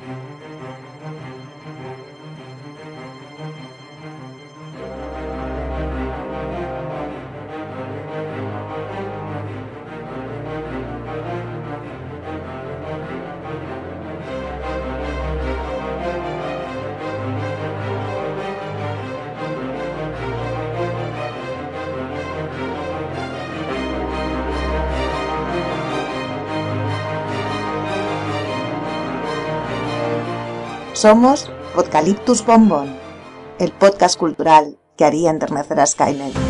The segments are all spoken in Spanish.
Thank you. Somos Podcaliptus Bombón, el podcast cultural que haría enternecer a Skynet.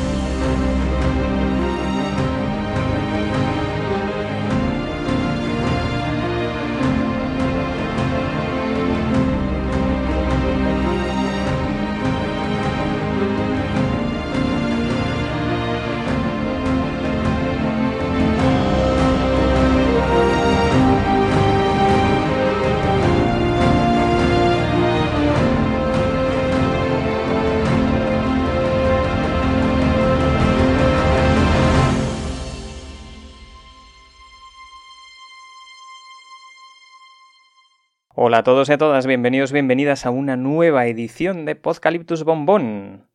Hola a todos y a todas, bienvenidos, bienvenidas a una nueva edición de Podcaliptus Bombón.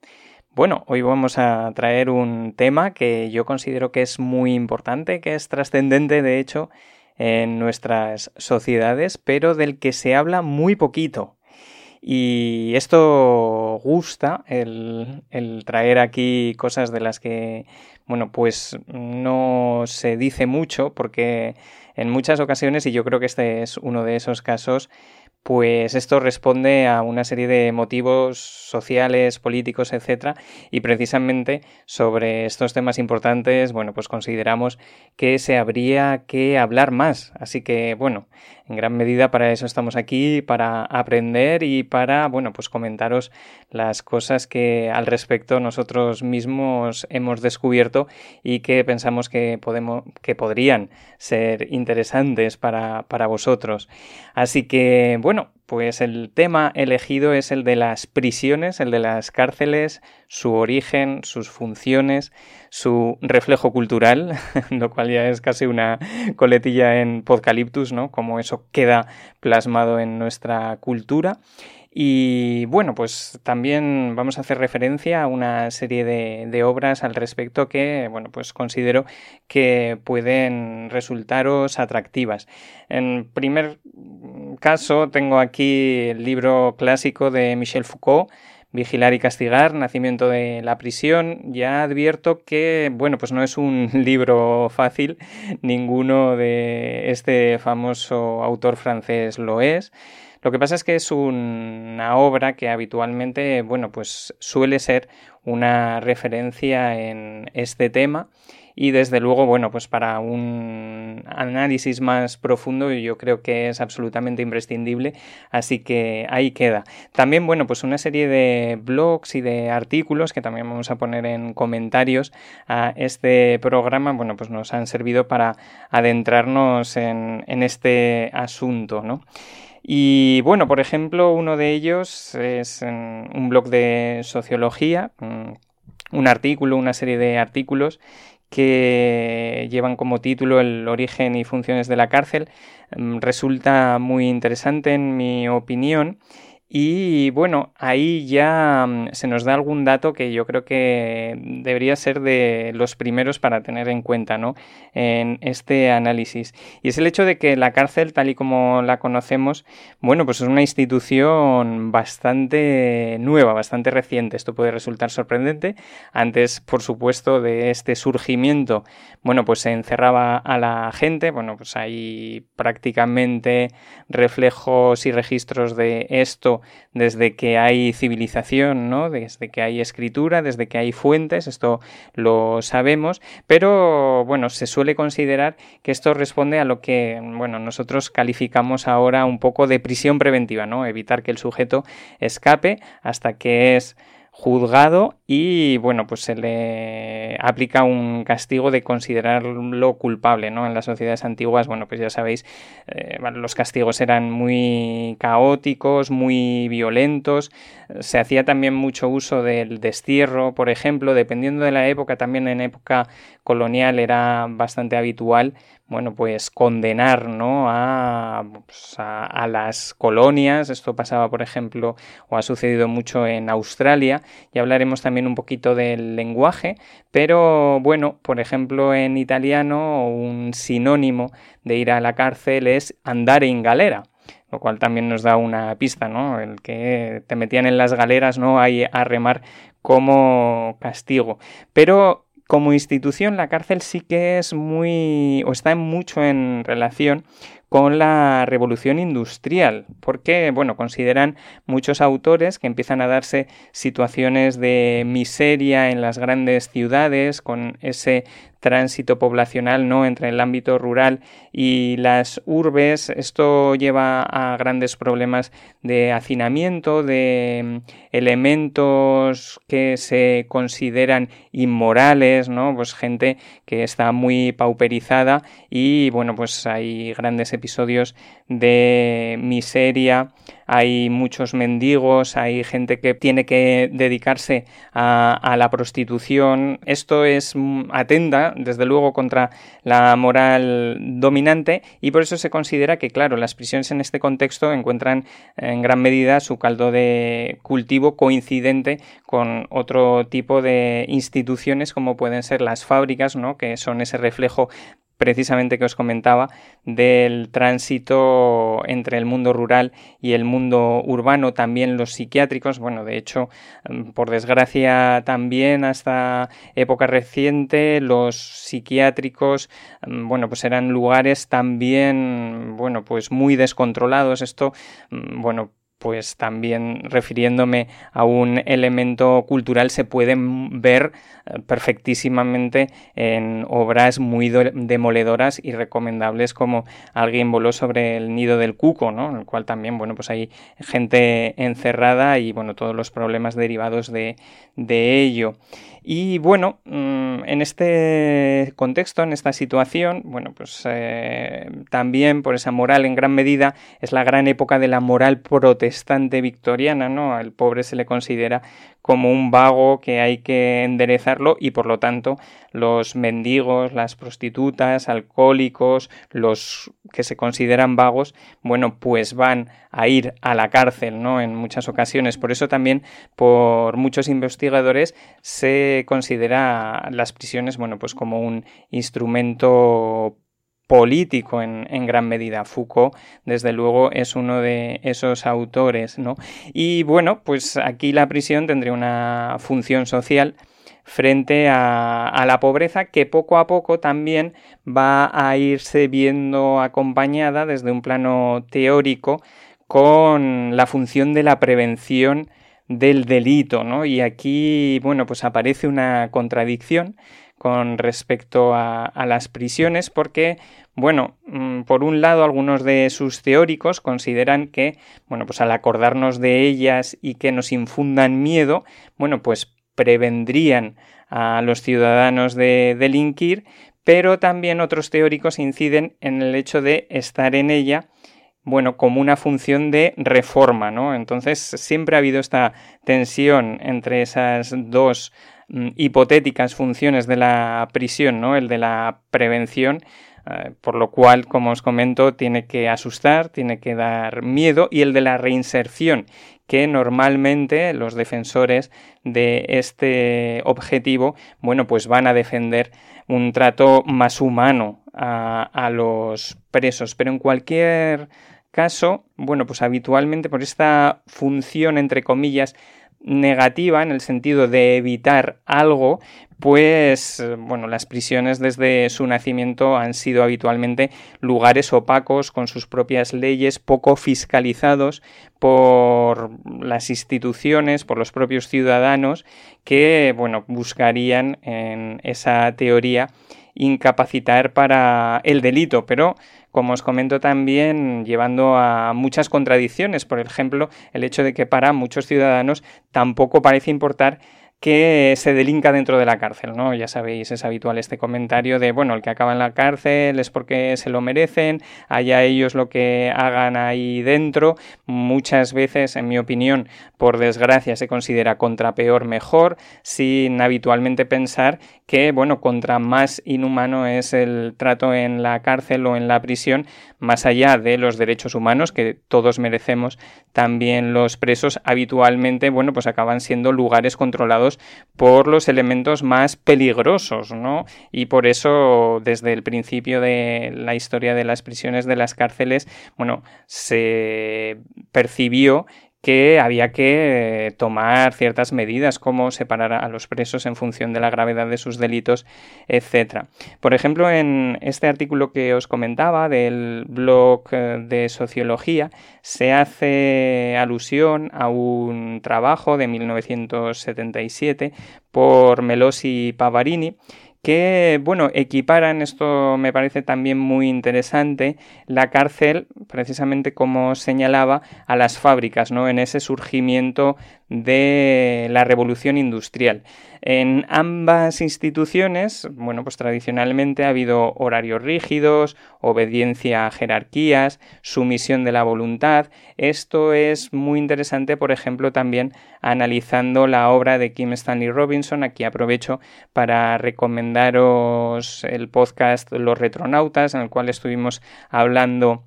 Bueno, hoy vamos a traer un tema que yo considero que es muy importante, que es trascendente de hecho en nuestras sociedades, pero del que se habla muy poquito. Y esto gusta, el, el, traer aquí cosas de las que, bueno, pues no se dice mucho porque en muchas ocasiones, y yo creo que este es uno de esos casos, pues esto responde a una serie de motivos sociales, políticos, etcétera, y precisamente sobre estos temas importantes, bueno, pues consideramos que se habría que hablar más. Así que, bueno, en gran medida para eso estamos aquí, para aprender y para, bueno, pues comentaros las cosas que al respecto nosotros mismos hemos descubierto y que pensamos que podemos, que podrían ser interesantes para, para vosotros. Así que, bueno, pues el tema elegido es el de las prisiones, el de las cárceles, su origen, sus funciones, su reflejo cultural, lo cual ya es casi una coletilla en Podcaliptus, ¿no? Como eso queda plasmado en nuestra cultura. Y bueno, pues también vamos a hacer referencia a una serie de, obras al respecto que, bueno, pues considero que pueden resultaros atractivas. En primer caso, tengo aquí el libro clásico de Michel Foucault, Vigilar y castigar, nacimiento de la prisión. Ya advierto que, bueno, pues no es un libro fácil, ninguno de este famoso autor francés lo es. Lo que pasa es que es una obra que habitualmente, bueno, pues suele ser una referencia en este tema y desde luego, bueno, pues para un análisis más profundo yo creo que es absolutamente imprescindible, así que ahí queda. También, bueno, pues una serie de blogs y de artículos que también vamos a poner en comentarios a este programa, bueno, pues nos han servido para adentrarnos en, en este asunto, ¿no? Y bueno, por ejemplo, uno de ellos es un blog de sociología, un artículo, una serie de artículos que llevan como título el origen y funciones de la cárcel. Resulta muy interesante en mi opinión y bueno, ahí ya mm, se nos da algún dato que yo creo que debería ser de los primeros para tener en cuenta ¿no? en este análisis. Y es el hecho de que la cárcel, tal y como la conocemos, bueno, pues es una institución bastante nueva, bastante reciente. Esto puede resultar sorprendente. Antes, por supuesto, de este surgimiento, bueno, pues se encerraba a la gente. Bueno, pues hay prácticamente reflejos y registros de esto desde que hay civilización, ¿no? Desde que hay escritura, desde que hay fuentes, esto lo sabemos, pero bueno, se suele considerar que esto responde a lo que, bueno, nosotros calificamos ahora un poco de prisión preventiva, ¿no? Evitar que el sujeto escape hasta que es juzgado y bueno pues se le aplica un castigo de considerarlo culpable no en las sociedades antiguas bueno pues ya sabéis eh, los castigos eran muy caóticos muy violentos. Se hacía también mucho uso del destierro por ejemplo dependiendo de la época también en época colonial era bastante habitual bueno, pues condenar ¿no? Pues, a, a, las colonias. Esto pasaba, por ejemplo, o ha sucedido mucho en Australia. Y hablaremos también un poquito del lenguaje. Pero bueno, por ejemplo, en italiano un sinónimo de ir a la cárcel es andar en galera lo cual también nos da una pista, ¿no? El que te metían en las galeras, ¿no? Ahí a remar como castigo. Pero como institución la cárcel sí que es muy o está mucho en relación con la revolución industrial, porque bueno, consideran muchos autores que empiezan a darse situaciones de miseria en las grandes ciudades con ese tránsito poblacional ¿no? entre el ámbito rural y las urbes. Esto lleva a grandes problemas de hacinamiento, de mm, elementos que se consideran inmorales, ¿no? Pues gente que está muy pauperizada y bueno, pues hay grandes episodios de miseria, hay muchos mendigos, hay gente que tiene que dedicarse a, la prostitución. Esto es mm, atenda, desde luego, contra la moral dominante y por eso se considera que, claro, las prisiones en este contexto encuentran en gran medida su caldo de cultivo coincidente con otro tipo de instituciones como pueden ser las fábricas, ¿no? que son ese reflejo precisamente que os comentaba del tránsito entre el mundo rural y el mundo urbano, también los psiquiátricos, bueno, de hecho, mm, por desgracia también hasta época reciente los psiquiátricos, mm, bueno, pues eran lugares también, bueno, pues muy descontrolados, esto, mm, bueno, pues también refiriéndome a un elemento cultural se pueden ver eh, perfectísimamente en obras muy demoledoras y recomendables como Alguien voló sobre el nido del cuco, ¿no? En el cual también, bueno, pues hay gente encerrada y, bueno, todos los problemas derivados de, de ello. Y bueno, mm, en este contexto, en esta situación, bueno, pues eh, también por esa moral en gran medida es la gran época de la moral protestante victoriana, ¿no? Al pobre se le considera como un vago que hay que enderezarlo y por lo tanto los mendigos, las prostitutas, alcohólicos, los que se consideran vagos, bueno, pues van a ir a la cárcel, ¿no? En muchas ocasiones. Por eso también por muchos investigadores se considera las prisiones, bueno, pues como un instrumento político en, gran medida. Foucault, desde luego, es uno de esos autores, ¿no? Y bueno, pues aquí la prisión tendría una función social frente a, la pobreza que poco a poco también va a irse viendo acompañada desde un plano teórico con la función de la prevención del delito, ¿no? Y aquí, bueno, pues aparece una contradicción con respecto a, las prisiones porque, bueno, mm, por un lado algunos de sus teóricos consideran que, bueno, pues al acordarnos de ellas y que nos infundan miedo, bueno, pues prevendrían a los ciudadanos de delinquir, pero también otros teóricos inciden en el hecho de estar en ella bueno, como una función de reforma, ¿no? Entonces siempre ha habido esta tensión entre esas dos Mm, hipotéticas funciones de la prisión, ¿no? El de la prevención, eh, por lo cual, como os comento, tiene que asustar, tiene que dar miedo, y el de la reinserción, que normalmente los defensores de este objetivo, bueno, pues van a defender un trato más humano a, a los presos. Pero en cualquier caso, bueno, pues habitualmente por esta función, entre comillas, negativa en el sentido de evitar algo, pues bueno, las prisiones desde su nacimiento han sido habitualmente lugares opacos con sus propias leyes, poco fiscalizados por las instituciones, por los propios ciudadanos que bueno, buscarían en esa teoría incapacitar para el delito, pero como os comento también llevando a muchas contradicciones, por ejemplo, el hecho de que para muchos ciudadanos tampoco parece importar que se delinca dentro de la cárcel, ¿no? Ya sabéis, es habitual este comentario de, bueno, el que acaba en la cárcel es porque se lo merecen, allá ellos lo que hagan ahí dentro, muchas veces, en mi opinión, por desgracia, se considera contra peor mejor, sin habitualmente pensar que, bueno, contra más inhumano es el trato en la cárcel o en la prisión, más allá de los derechos humanos que todos merecemos, también los presos habitualmente, bueno, pues acaban siendo lugares controlados por los elementos más peligrosos, ¿no? Y por eso, desde el principio de la historia de las prisiones, de las cárceles, bueno, se percibió que había que tomar ciertas medidas, como separar a los presos en función de la gravedad de sus delitos, etc. Por ejemplo, en este artículo que os comentaba del blog eh, de sociología, se hace alusión a un trabajo de 1977 por Melosi Pavarini, que, bueno, equiparan, esto me parece también muy interesante, la cárcel, precisamente como señalaba, a las fábricas, ¿no? En ese surgimiento de la revolución industrial. En ambas instituciones, bueno, pues tradicionalmente ha habido horarios rígidos, obediencia a jerarquías, sumisión de la voluntad. Esto es muy interesante, por ejemplo, también analizando la obra de Kim Stanley Robinson. Aquí aprovecho para recomendaros el podcast Los Retronautas, en el cual estuvimos hablando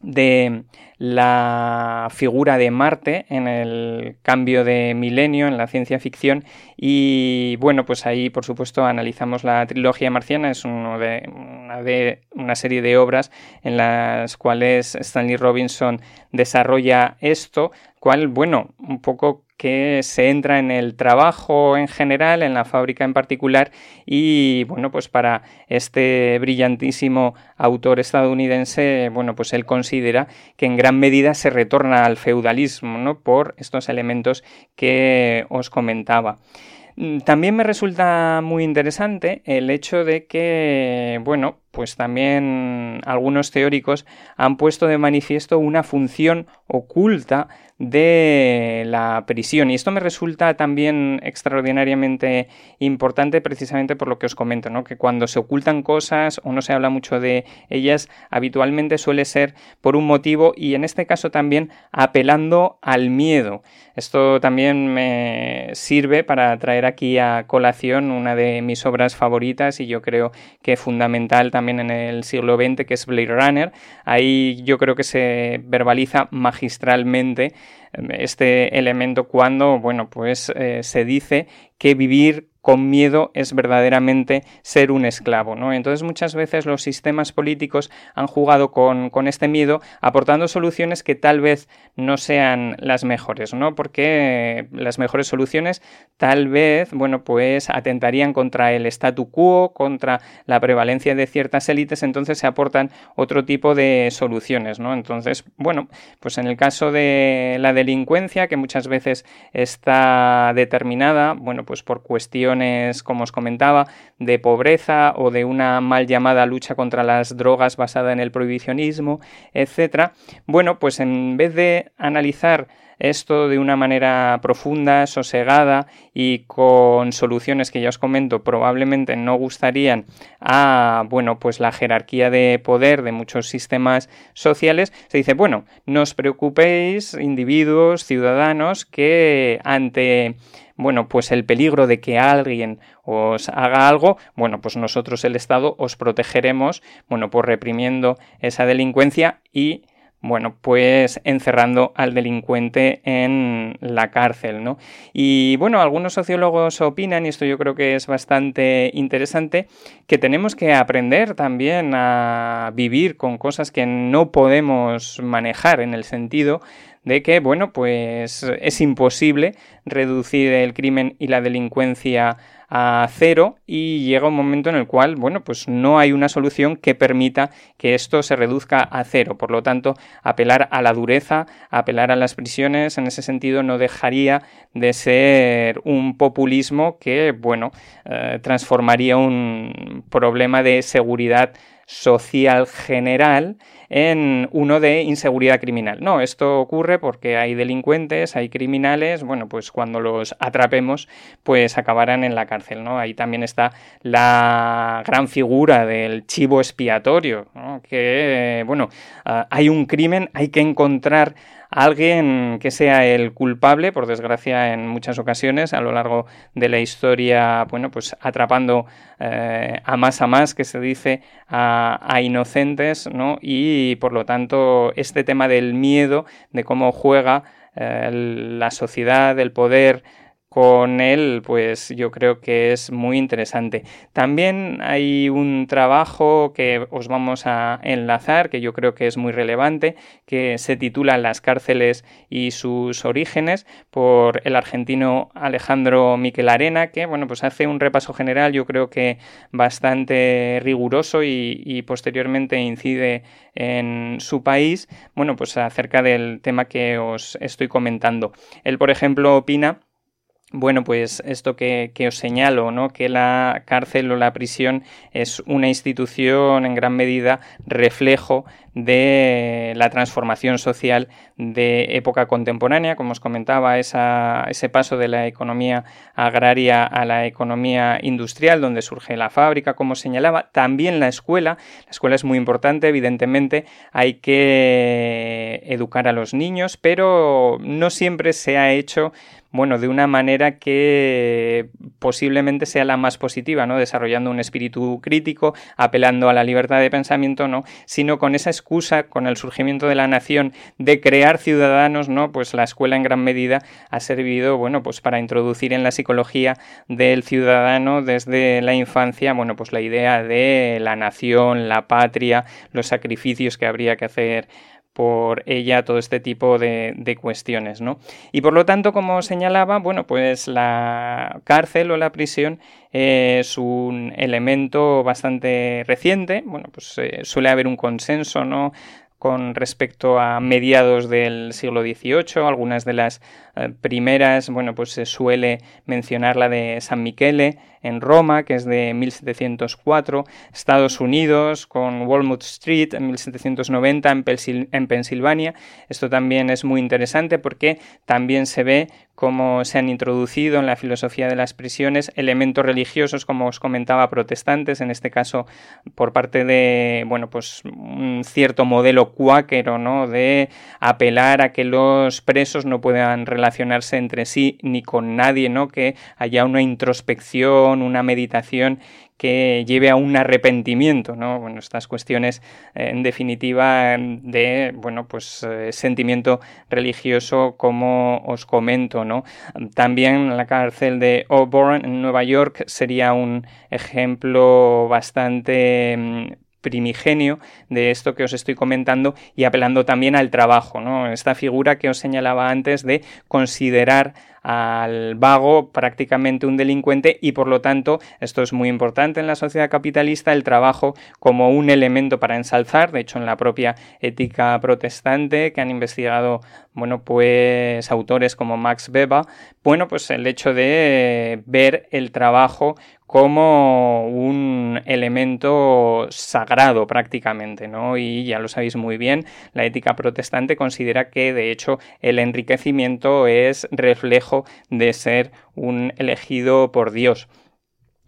de la figura de Marte en el cambio de milenio en la ciencia ficción. Y bueno pues ahí por supuesto analizamos la trilogía marciana. Es uno de, una, de, una serie de obras en las cuales Stanley Robinson desarrolla esto cual bueno un poco que se entra en el trabajo en general, en la fábrica en particular, y bueno, pues para este brillantísimo autor estadounidense, bueno, pues él considera que en gran medida se retorna al feudalismo, ¿no? Por estos elementos que os comentaba. Mm, también me resulta muy interesante el hecho de que, bueno, pues también algunos teóricos han puesto de manifiesto una función oculta de la prisión. Y esto me resulta también extraordinariamente importante precisamente por lo que os comento, ¿no? que cuando se ocultan cosas o no se habla mucho de ellas, habitualmente suele ser por un motivo y en este caso también apelando al miedo. Esto también me sirve para traer aquí a colación una de mis obras favoritas y yo creo que fundamental también en el siglo XX, que es Blade Runner. Ahí yo creo que se verbaliza magistralmente este elemento cuando, bueno, pues eh, se dice que vivir con miedo es verdaderamente ser un esclavo. ¿no? Entonces muchas veces los sistemas políticos han jugado con, este miedo aportando soluciones que tal vez no sean las mejores, ¿no? porque las mejores soluciones tal vez bueno, pues atentarían contra el statu quo, contra la prevalencia de ciertas élites, entonces se aportan otro tipo de soluciones. ¿no? Entonces, bueno, pues en el caso de la delincuencia, que muchas veces está determinada, bueno, pues por cuestiones como os comentaba, de pobreza o de una mal llamada lucha contra las drogas basada en el prohibicionismo, etcétera. Bueno, pues en vez de analizar esto de una manera profunda, sosegada y con soluciones que ya os comento probablemente no gustarían a bueno pues la jerarquía de poder de muchos sistemas sociales se dice bueno no os preocupéis individuos ciudadanos que ante bueno, pues el peligro de que alguien os haga algo, bueno, pues nosotros el Estado os protegeremos, bueno, pues reprimiendo esa delincuencia y bueno, pues encerrando al delincuente en la cárcel, ¿no? Y bueno, algunos sociólogos opinan, y esto yo creo que es bastante interesante, que tenemos que aprender también a vivir con cosas que no podemos manejar en el sentido de que, bueno, pues es imposible reducir el crimen y la delincuencia a cero y llega un momento en el cual, bueno, pues no hay una solución que permita que esto se reduzca a cero. Por lo tanto, apelar a la dureza, apelar a las prisiones, en ese sentido no dejaría de ser un populismo que, bueno, eh, transformaría un problema de seguridad social general en uno de inseguridad criminal. No, esto ocurre porque hay delincuentes, hay criminales, bueno, pues cuando los atrapemos, pues acabarán en la cárcel, ¿no? Ahí también está la gran figura del chivo expiatorio, que, bueno, ah, hay un crimen, hay que encontrar alguien que sea el culpable, por desgracia en muchas ocasiones a lo largo de la historia, bueno, pues atrapando eh, a más a más, que se dice, a, inocentes, ¿no? Y por lo tanto, este tema del miedo, de cómo juega eh, la sociedad, el poder, con él, pues yo creo que es muy interesante. También hay un trabajo que os vamos a enlazar, que yo creo que es muy relevante, que se titula Las cárceles y sus orígenes, por el argentino Alejandro Miquel Arena, que bueno, pues hace un repaso general, yo creo que bastante riguroso y, y posteriormente incide en su país, bueno, pues acerca del tema que os estoy comentando. Él, por ejemplo, opina bueno, pues esto que, os señalo, ¿no? que la cárcel o la prisión es una institución en gran medida reflejo de la transformación social de época contemporánea, como os comentaba, ese paso de la economía agraria a la economía industrial, donde surge la fábrica, como señalaba, también la escuela. La escuela es muy importante, evidentemente, hay que educar a los niños, pero no siempre se ha hecho bueno, de una manera que posiblemente sea la más positiva, ¿no? Desarrollando un espíritu crítico, apelando a la libertad de pensamiento, ¿no? Sino con esa excusa, con el surgimiento de la nación, de crear ciudadanos, ¿no? Pues la escuela en gran medida ha servido, bueno, pues para introducir en la psicología del ciudadano desde la infancia, bueno, pues la idea de la nación, la patria, los sacrificios que habría que hacer por ella todo este tipo de, cuestiones, ¿no? Y por lo tanto, como señalaba, bueno, pues la cárcel o la prisión es un elemento bastante reciente, bueno, pues eh, suele haber un consenso, ¿no? con respecto a mediados del siglo XVIII. Algunas de las eh, primeras, bueno, pues se suele mencionar la de San Michele en Roma, que es de 1704, Estados Unidos con Walnut Street en 1790 en, en Pensilvania. Esto también es muy interesante porque también se ve cómo se han introducido en la filosofía de las prisiones elementos religiosos, como os comentaba, protestantes, en este caso por parte de, bueno, pues un cierto modelo cuáquero, ¿no? De apelar a que los presos no puedan relacionarse entre sí ni con nadie, ¿no? Que haya una introspección una meditación que lleve a un arrepentimiento, ¿no? Bueno, estas cuestiones, eh, en definitiva, de, bueno, pues eh, sentimiento religioso, como os comento, ¿no? También la cárcel de Auburn en Nueva York sería un ejemplo bastante mm, primigenio de esto que os estoy comentando y apelando también al trabajo, ¿no? Esta figura que os señalaba antes de considerar al vago prácticamente un delincuente y por lo tanto esto es muy importante en la sociedad capitalista el trabajo como un elemento para ensalzar de hecho en la propia ética protestante que han investigado bueno pues autores como Max Weber bueno pues el hecho de ver el trabajo como un elemento sagrado prácticamente, ¿no? Y ya lo sabéis muy bien, la ética protestante considera que de hecho el enriquecimiento es reflejo de ser un elegido por Dios.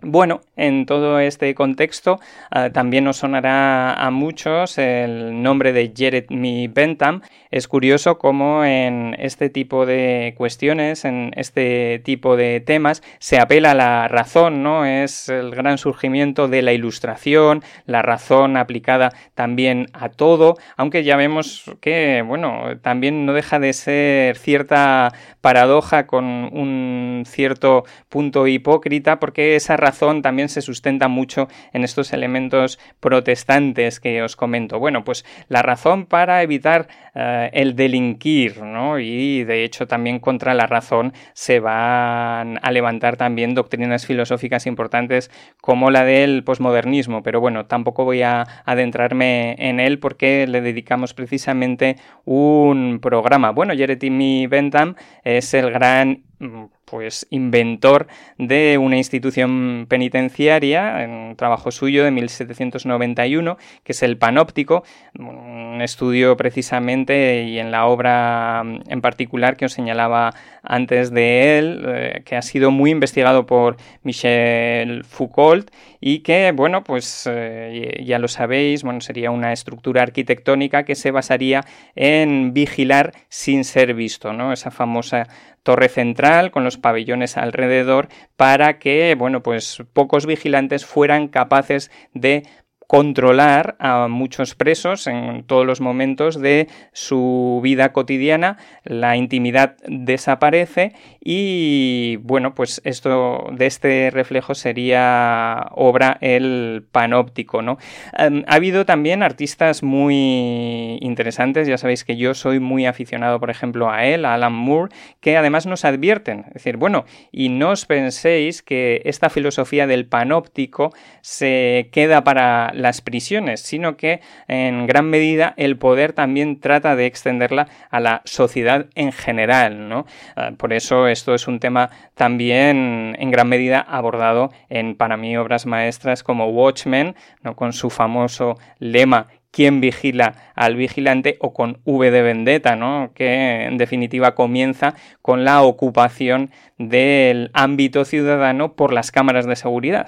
Bueno, en todo este contexto uh, también nos sonará a muchos el nombre de Jeremy Bentham. Es curioso cómo en este tipo de cuestiones, en este tipo de temas, se apela a la razón, ¿no? Es el gran surgimiento de la ilustración, la razón aplicada también a todo, aunque ya vemos que, bueno, también no deja de ser cierta paradoja con un cierto punto hipócrita, porque esa razón también se sustenta mucho en estos elementos protestantes que os comento. Bueno, pues la razón para evitar uh, el delinquir, ¿no? Y de hecho también contra la razón se van a levantar también doctrinas filosóficas importantes como la del posmodernismo, pero bueno, tampoco voy a adentrarme en él porque le dedicamos precisamente un programa. Bueno, Jeremy Bentham es el gran mm, pues inventor de una institución penitenciaria, en un trabajo suyo de 1791, que es el panóptico, un estudio precisamente y en la obra en particular que os señalaba antes de él, eh, que ha sido muy investigado por Michel Foucault y que, bueno, pues eh, ya lo sabéis, bueno, sería una estructura arquitectónica que se basaría en vigilar sin ser visto, ¿no? Esa famosa torre central con los pabellones alrededor para que, bueno, pues pocos vigilantes fueran capaces de controlar a muchos presos en todos los momentos de su vida cotidiana, la intimidad desaparece y bueno, pues esto de este reflejo sería obra el panóptico, ¿no? Um, ha habido también artistas muy interesantes, ya sabéis que yo soy muy aficionado, por ejemplo, a él, a Alan Moore, que además nos advierten, es decir, bueno, y no os penséis que esta filosofía del panóptico se queda para las prisiones, sino que en gran medida el poder también trata de extenderla a la sociedad en general, ¿no? Ah, por eso esto es un tema también en gran medida abordado en para mí obras maestras como Watchmen, ¿no? con su famoso lema quién vigila al vigilante o con V de vendetta, ¿no? que en definitiva comienza con la ocupación del ámbito ciudadano por las cámaras de seguridad.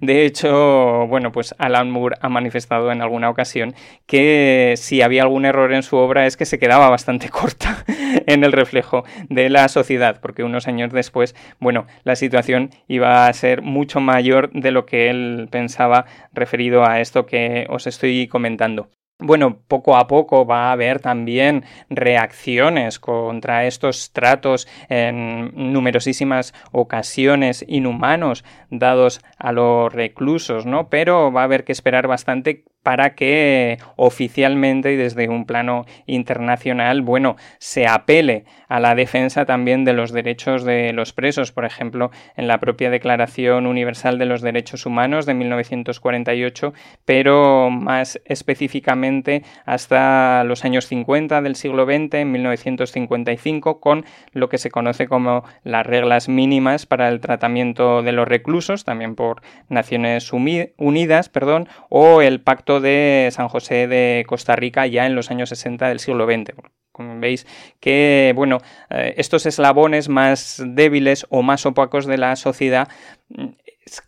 De hecho, bueno, pues Alan Moore ha manifestado en alguna ocasión que si había algún error en su obra es que se quedaba bastante corta en el reflejo de la sociedad, porque unos años después, bueno, la situación iba a ser mucho mayor de lo que él pensaba referido a esto que os estoy comentando bueno, poco a poco va a haber también reacciones contra estos tratos en numerosísimas ocasiones inhumanos dados a los reclusos, ¿no? Pero va a haber que esperar bastante para que oficialmente y desde un plano internacional, bueno, se apele a la defensa también de los derechos de los presos, por ejemplo, en la propia Declaración Universal de los Derechos Humanos de 1948, pero más específicamente hasta los años 50 del siglo XX, en 1955, con lo que se conoce como las reglas mínimas para el tratamiento de los reclusos, también por Naciones Unidas, perdón, o el Pacto de San José de Costa Rica ya en los años 60 del siglo XX. Veis que, bueno, eh, estos eslabones más débiles o más opacos de la sociedad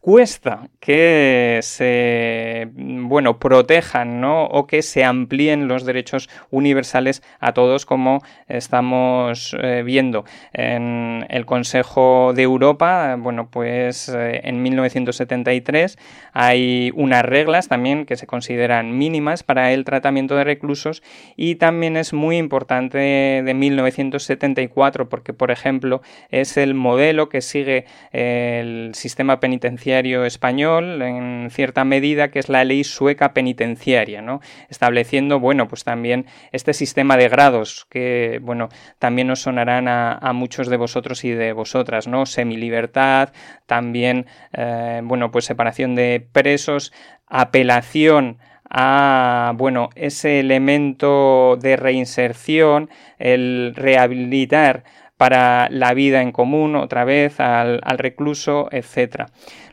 cuesta que se bueno protejan ¿no? o que se amplíen los derechos universales a todos como estamos eh, viendo en el Consejo de Europa bueno pues eh, en 1973 hay unas reglas también que se consideran mínimas para el tratamiento de reclusos y también es muy importante de 1974 porque por ejemplo es el modelo que sigue el sistema penitenciario penitenciario español en cierta medida, que es la ley sueca penitenciaria, ¿no? Estableciendo, bueno, pues también este sistema de grados que, bueno, también nos sonarán a, muchos de vosotros y de vosotras, ¿no? Semilibertad, también, eh, bueno, pues separación de presos, apelación a bueno ese elemento de reinserción el rehabilitar para la vida en común, otra vez al, recluso, etc.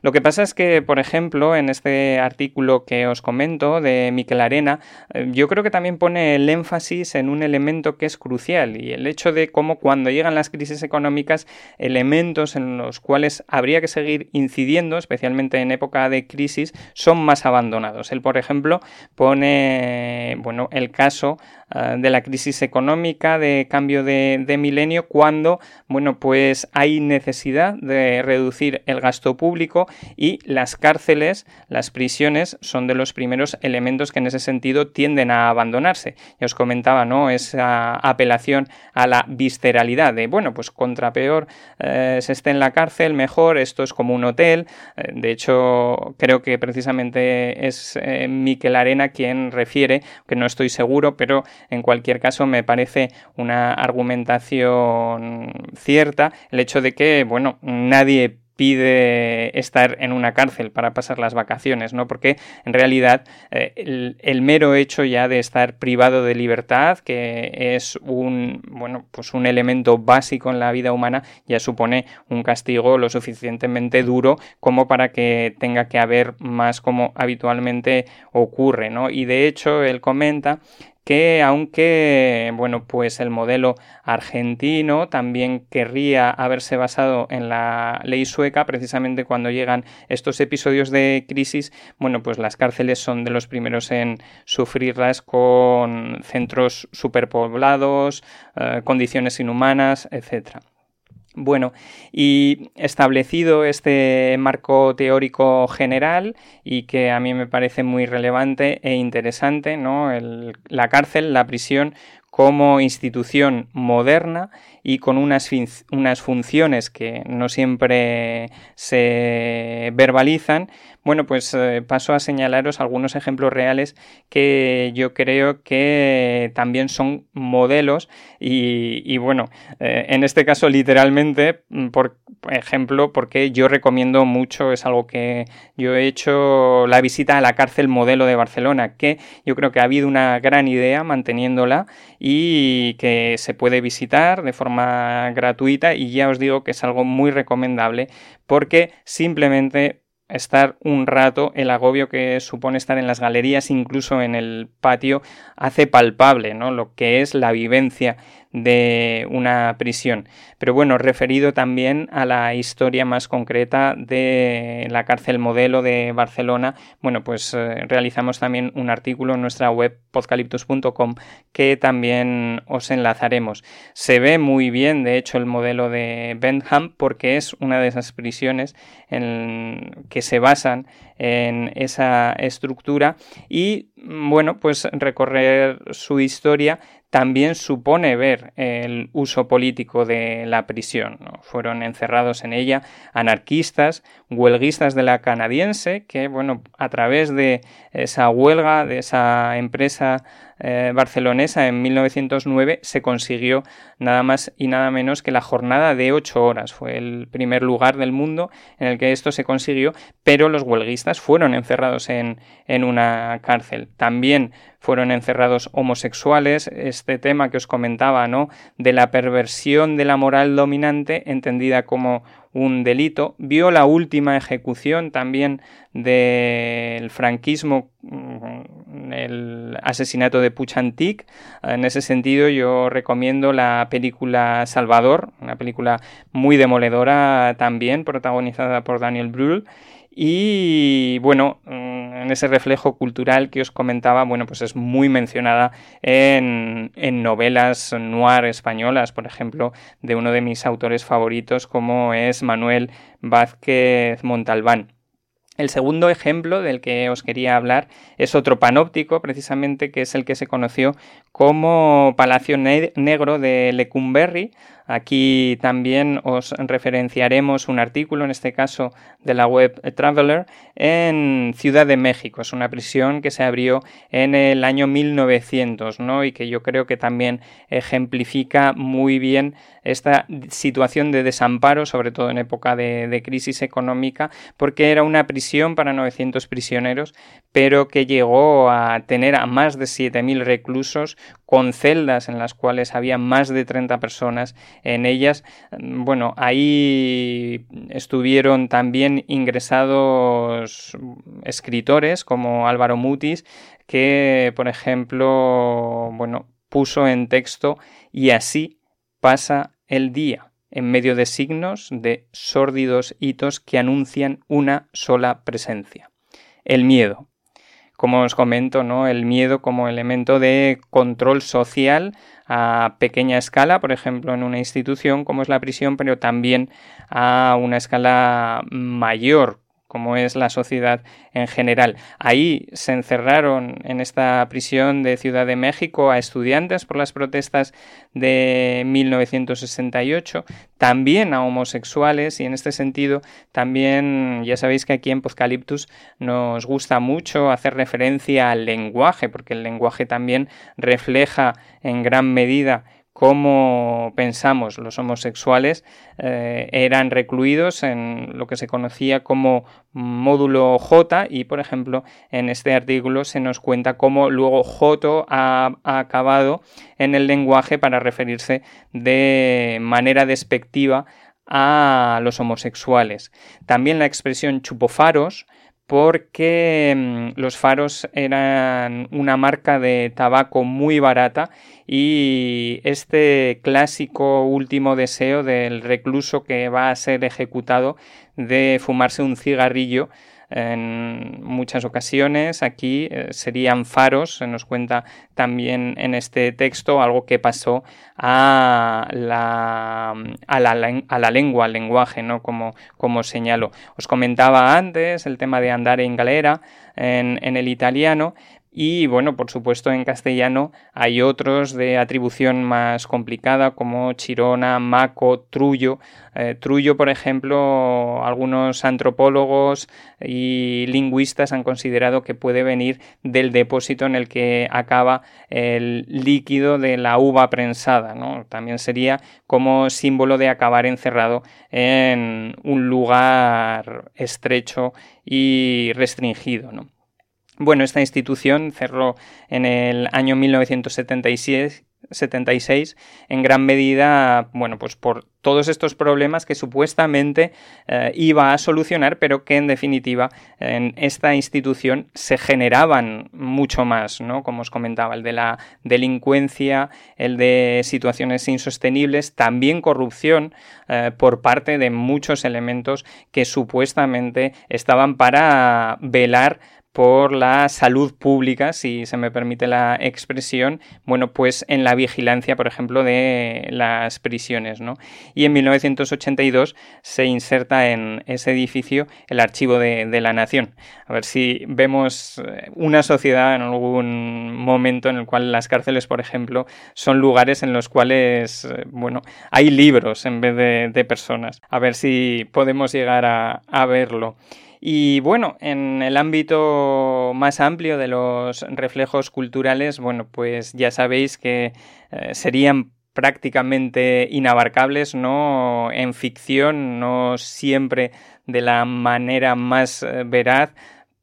Lo que pasa es que, por ejemplo, en este artículo que os comento de Miquel Arena, eh, yo creo que también pone el énfasis en un elemento que es crucial y el hecho de cómo cuando llegan las crisis económicas, elementos en los cuales habría que seguir incidiendo, especialmente en época de crisis, son más abandonados. Él, por ejemplo, pone bueno, el caso eh, de la crisis económica, de cambio de, milenio, cuando bueno, pues hay necesidad de reducir el gasto público y las cárceles, las prisiones, son de los primeros elementos que en ese sentido tienden a abandonarse. Ya os comentaba, ¿no? Esa apelación a la visceralidad de, bueno, pues contra peor eh, se esté en la cárcel, mejor, esto es como un hotel. Eh, de hecho, creo que precisamente es Miquel Arena quien refiere, que no estoy seguro, pero en cualquier caso, me parece una argumentación cierta el hecho de que, bueno, nadie pide estar en una cárcel para pasar las vacaciones, ¿no? Porque en realidad eh, el, mero hecho ya de estar privado de libertad, que es un bueno, pues un elemento básico en la vida humana, ya supone un castigo lo suficientemente duro como para que tenga que haber más como habitualmente ocurre, ¿no? Y de hecho él comenta que aunque bueno pues el modelo argentino también querría haberse basado en la ley sueca precisamente cuando llegan estos episodios de crisis bueno pues las cárceles son de los primeros en sufrirlas con centros superpoblados eh, condiciones inhumanas etcétera bueno, y establecido este marco teórico general y que a mí me parece muy relevante e interesante, ¿no? la cárcel, la prisión como institución moderna y con unas, unas funciones que no siempre se verbalizan, bueno, pues eh, paso a señalaros algunos ejemplos reales que yo creo que también son modelos y, bueno, eh, en este caso literalmente, mm, por ejemplo, porque yo recomiendo mucho, es algo que yo he hecho, la visita a la cárcel modelo de Barcelona, que yo creo que ha habido una gran idea manteniéndola y que se puede visitar de forma gratuita y ya os digo que es algo muy recomendable porque simplemente estar un rato, el agobio que supone estar en las galerías, incluso en el patio, hace palpable ¿no? lo que es la vivencia de una prisión. Pero bueno, referido también a la historia más concreta de la cárcel modelo de Barcelona, bueno, pues eh, realizamos también un artículo en nuestra web podcaliptus.com que también os enlazaremos. Se ve muy bien, de hecho, el modelo de Bentham porque es una de esas prisiones en que se basan en esa estructura y bueno, pues recorrer su historia también supone ver el uso político de la prisión. Fueron encerrados en ella anarquistas, huelguistas de la canadiense, que, bueno, a través de esa huelga, de esa empresa eh, barcelonesa en 1909 se consiguió nada más y nada menos que la jornada de ocho horas. Fue el primer lugar del mundo en el que esto se consiguió, pero los huelguistas fueron encerrados en, en una cárcel. También fueron encerrados homosexuales, este tema que os comentaba, ¿no? De la perversión de la moral dominante, entendida como un delito. Vio la última ejecución también del franquismo, mm, el asesinato de Puchantik. En ese sentido, yo recomiendo la película Salvador, una película muy demoledora también, protagonizada por Daniel Brühl y bueno, mm, en ese reflejo cultural que os comentaba, bueno, pues es muy mencionada en, en novelas noir españolas, por ejemplo, de uno de mis autores favoritos como es Manuel Vázquez Montalbán. El segundo ejemplo del que os quería hablar es otro panóptico, precisamente, que es el que se conoció como Palacio Negro de Lecumberri, Aquí también os referenciaremos un artículo, en este caso de la web Traveler, en Ciudad de México. Es una prisión que se abrió en el año 1900, ¿no? Y que yo creo que también ejemplifica muy bien esta situación de desamparo, sobre todo en época de, de crisis económica, porque era una prisión para 900 prisioneros, pero que llegó a tener a más de 7.000 reclusos con celdas en las cuales había más de 30 personas en ellas. Bueno, ahí estuvieron también ingresados escritores como Álvaro Mutis, que, por ejemplo, bueno, puso en texto y así pasa el día en medio de signos de sórdidos hitos que anuncian una sola presencia. El miedo. Como os comento, ¿no? El miedo como elemento de control social a pequeña escala, por ejemplo, en una institución como es la prisión, pero también a una escala mayor, como es la sociedad en general. Ahí se encerraron en esta prisión de Ciudad de México a estudiantes por las protestas de 1968, también a homosexuales y en este sentido también ya sabéis que aquí en Pozcaliptus nos gusta mucho hacer referencia al lenguaje, porque el lenguaje también refleja en gran medida cómo pensamos los homosexuales eh, eran recluidos en lo que se conocía como módulo J y por ejemplo en este artículo se nos cuenta cómo luego J ha, ha acabado en el lenguaje para referirse de manera despectiva a los homosexuales. También la expresión chupofaros porque mm, los faros eran una marca de tabaco muy barata y este clásico último deseo del recluso que va a ser ejecutado de fumarse un cigarrillo en muchas ocasiones. Aquí eh, serían faros, se nos cuenta también en este texto algo que pasó a la, a la, a la lengua, al lenguaje, ¿no? como, como señalo. Os comentaba antes el tema de andar en galera en, en el italiano y bueno, por supuesto en castellano hay otros de atribución más complicada como Chirona, Maco, Trullo. Eh, Trullo, por ejemplo, algunos antropólogos y lingüistas han considerado que puede venir del depósito en el que acaba el líquido de la uva prensada. ¿no? También sería como símbolo de acabar encerrado en un lugar estrecho y restringido. Bueno, esta institución cerró en el año 1976 76 en gran medida, bueno, pues por todos estos problemas que supuestamente eh, iba a solucionar, pero que en definitiva en esta institución se generaban mucho más, ¿no? Como os comentaba, el de la delincuencia, el de situaciones insostenibles, también corrupción eh, por parte de muchos elementos que supuestamente estaban para velar por la salud pública, si se me permite la expresión, bueno, pues en la vigilancia, por ejemplo, de las prisiones, ¿no? Y en 1982 se inserta en ese edificio el Archivo de, la Nación. A ver si vemos eh, una sociedad en algún momento en el cual las cárceles, por ejemplo, son lugares en los cuales, eh, bueno, hay libros en vez de, personas. A ver si podemos llegar a verlo. Y bueno, en el ámbito más amplio de los reflejos culturales, bueno, pues ya sabéis que eh, serían prácticamente inabarcables, ¿no? En ficción, no siempre de la manera más eh, veraz,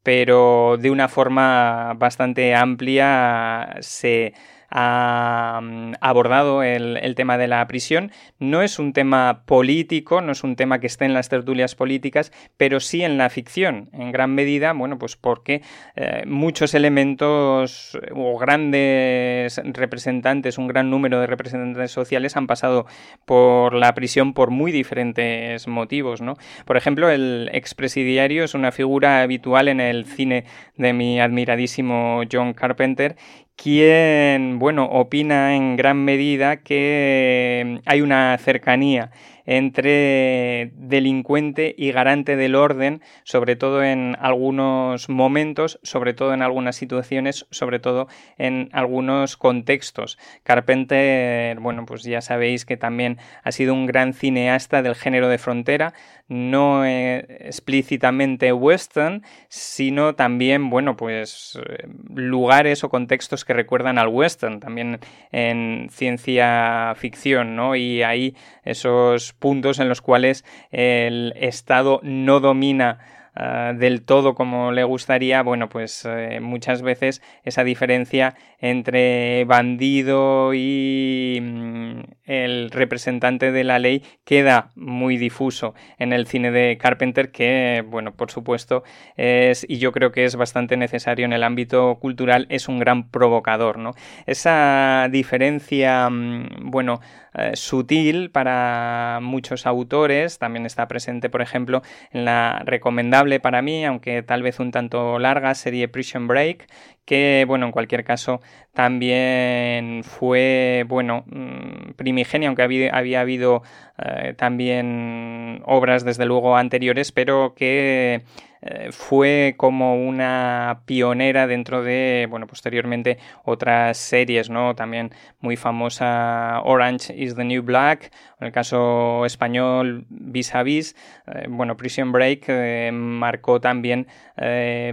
pero de una forma bastante amplia se ha mm, abordado el, tema de la prisión. No es un tema político, no es un tema que esté en las tertulias políticas, pero sí en la ficción, en gran medida, bueno, pues porque eh, muchos elementos eh, o grandes representantes, un gran número de representantes sociales han pasado por la prisión por muy diferentes motivos, ¿no? Por ejemplo, el expresidiario es una figura habitual en el cine de mi admiradísimo John Carpenter quien, bueno, opina en gran medida que hay una cercanía entre delincuente y garante del orden, sobre todo en algunos momentos, sobre todo en algunas situaciones, sobre todo en algunos contextos. Carpenter, bueno, pues ya sabéis que también ha sido un gran cineasta del género de frontera, no eh, explícitamente western, sino también, bueno, pues eh, lugares o contextos que recuerdan al western, también en ciencia ficción, ¿no? Y ahí esos puntos en los cuales el Estado no domina ah, del todo como le gustaría, bueno, pues eh, muchas veces esa diferencia entre bandido y mm, el representante de la ley queda muy difuso en el cine de Carpenter que, bueno, por supuesto es, y yo creo que es bastante necesario en el ámbito cultural, es un gran provocador, ¿no? Esa diferencia, mm, bueno, eh, sutil para muchos autores. También está presente, por ejemplo, en la recomendable para mí, aunque tal vez un tanto larga, serie Prison Break, que, bueno, en cualquier caso también fue, bueno, mm, primigenia, aunque había, había habido eh, también obras, desde luego, anteriores, pero que eh, fue como una pionera dentro de, bueno, posteriormente otras series, ¿no? También muy famosa Orange is the New Black, en el caso español Vis a Vis, eh, bueno, Prison Break eh, marcó también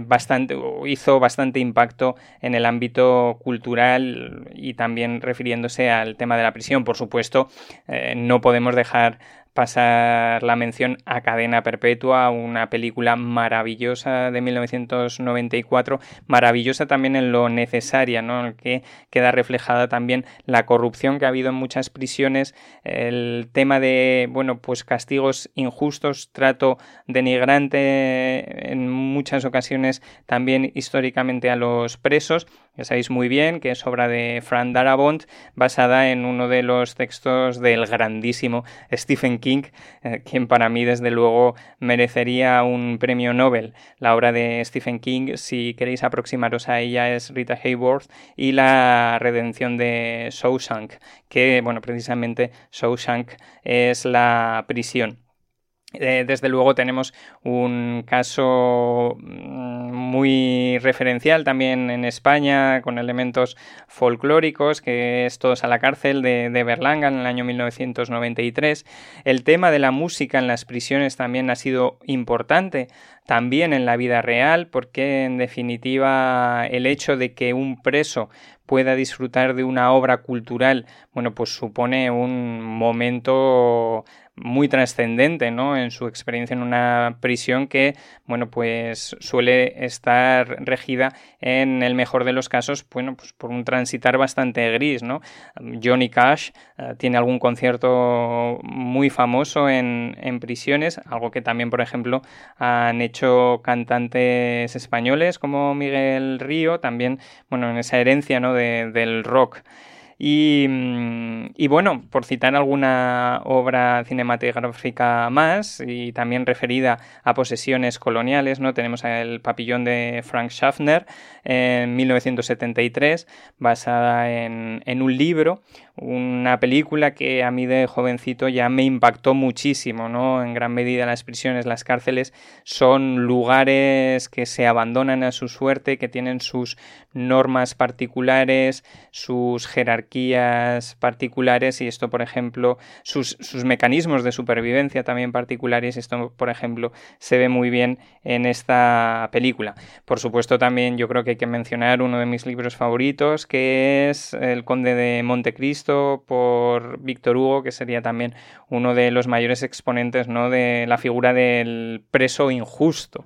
bastante, hizo bastante impacto en el ámbito cultural y también refiriéndose al tema de la prisión. Por supuesto, no podemos dejar pasar la mención a Cadena Perpetua, una película maravillosa de 1994, maravillosa también en lo necesaria, ¿no? En que queda reflejada también la corrupción que ha habido en muchas prisiones, el tema de, bueno, pues castigos injustos, trato denigrante en muchas ocasiones también históricamente a los presos ya sabéis muy bien que es obra de Frank Darabont, basada en uno de los textos del grandísimo Stephen King, eh, quien para mí desde luego merecería un premio Nobel. La obra de Stephen King, si queréis aproximaros a ella, es Rita Hayworth y la redención de Shawshank, que bueno, precisamente Shawshank es la prisión. Eh, desde luego tenemos un caso mm, muy referencial también en España con elementos folclóricos que es Todos a la cárcel de, de, Berlanga en el año 1993. El tema de la música en las prisiones también ha sido importante también en la vida real porque en definitiva el hecho de que un preso pueda disfrutar de una obra cultural, bueno, pues supone un momento muy trascendente ¿no? en su experiencia en una prisión que bueno pues suele estar regida en el mejor de los casos bueno pues por un transitar bastante gris ¿no? Johnny Cash eh, tiene algún concierto muy famoso en, en, prisiones algo que también por ejemplo han hecho cantantes españoles como Miguel Río también bueno en esa herencia ¿no? de, del rock Mm, y, bueno, por citar alguna obra cinematográfica más y también referida a posesiones coloniales, ¿no? Tenemos el papillón de Frank Schaffner en 1973, basada en, en un libro una película que a mí de jovencito ya me impactó muchísimo, ¿no? En gran medida las prisiones, las cárceles son lugares que se abandonan a su suerte, que tienen sus normas particulares, sus jerarquías particulares y esto, por ejemplo, sus, sus mecanismos de supervivencia también particulares, esto, por ejemplo, se ve muy bien en esta película. Por supuesto, también yo creo que hay que mencionar uno de mis libros favoritos, que es El Conde de Montecristo, por Víctor Hugo, que sería también uno de los mayores exponentes ¿no? de la figura del preso injusto.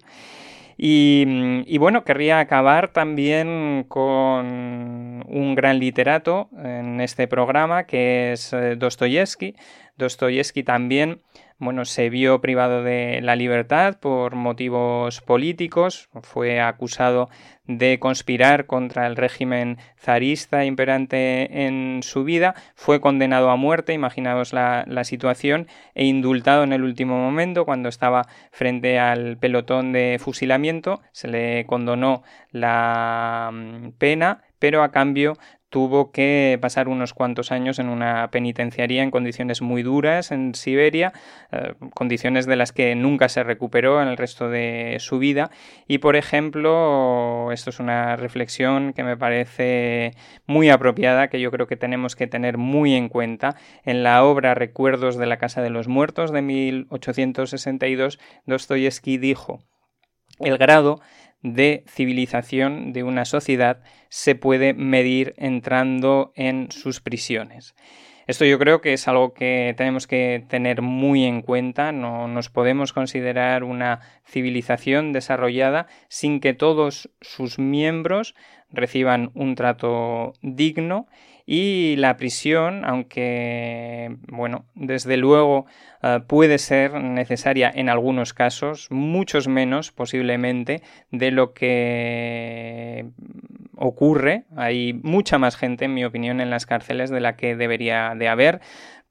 Y, bueno, querría acabar también con un gran literato en este programa, que es eh, Dostoyevsky. Dostoyevsky también bueno, se vio privado de la libertad por motivos políticos, fue acusado de conspirar contra el régimen zarista imperante en su vida, fue condenado a muerte, imaginaos la, la, situación, e indultado en el último momento cuando estaba frente al pelotón de fusilamiento, se le condonó la mm, pena, pero a cambio tuvo que pasar unos cuantos años en una penitenciaría en condiciones muy duras en Siberia, eh, condiciones de las que nunca se recuperó en el resto de su vida. Y por ejemplo, esto es una reflexión que me parece muy apropiada, que yo creo que tenemos que tener muy en cuenta. En la obra Recuerdos de la Casa de los Muertos de 1862, Dostoyevsky dijo, el grado de civilización de una sociedad se puede medir entrando en sus prisiones. Esto yo creo que es algo que tenemos que tener muy en cuenta. No nos podemos considerar una civilización desarrollada sin que todos sus miembros reciban un trato digno y la prisión, aunque, bueno, desde luego eh, puede ser necesaria en algunos casos, muchos menos posiblemente de lo que ocurre. Hay mucha más gente, en mi opinión, en las cárceles de la que debería de haber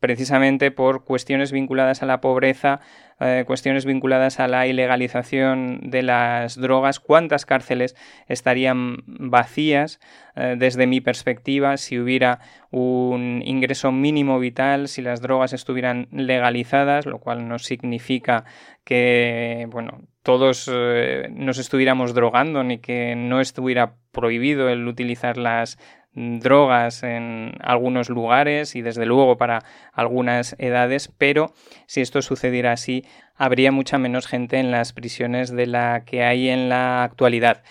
precisamente por cuestiones vinculadas a la pobreza, eh, cuestiones vinculadas a la ilegalización de las drogas, cuántas cárceles estarían vacías eh, desde mi perspectiva si hubiera un ingreso mínimo vital, si las drogas estuvieran legalizadas, lo cual no significa que bueno, todos eh, nos estuviéramos drogando ni que no estuviera prohibido el utilizar las drogas en algunos lugares y desde luego para algunas edades, pero si esto sucediera así, habría mucha menos gente en las prisiones de la que hay en la actualidad.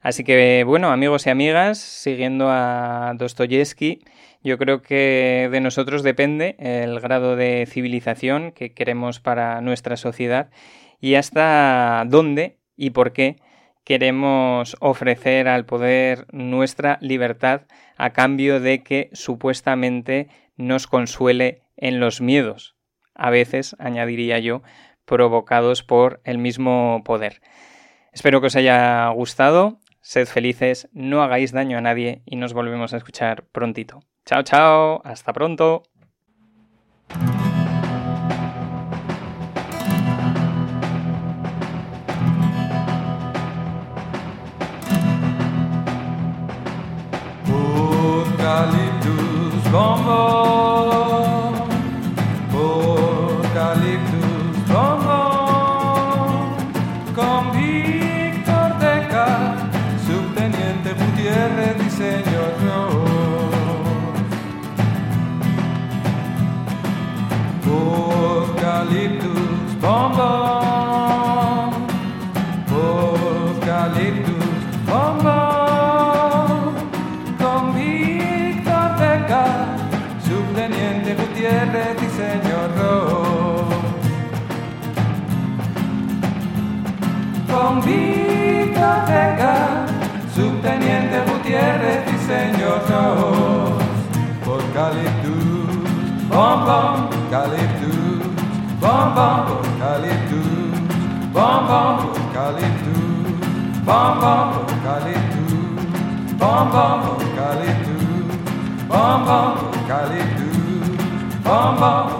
Así que bueno, amigos y amigas, siguiendo a Dostoyevsky, yo creo que de nosotros depende el grado de civilización que queremos para nuestra sociedad y hasta dónde y por qué queremos ofrecer al poder nuestra libertad a cambio de que supuestamente nos consuele en los miedos, a veces, añadiría yo, provocados por el mismo poder. Espero que os haya gustado, sed felices, no hagáis daño a nadie y nos volvemos a escuchar prontito. Chao, chao, hasta pronto. Subteniente Gutiérrez, diseño rojo. Por Caliptus, bom bom, Caliptus, bom bom, por Caliptus, bom bom, por Caliptus, bom bom, por Caliptus, bom bom, por Caliptus, bom bom, por Caliptus. bum bum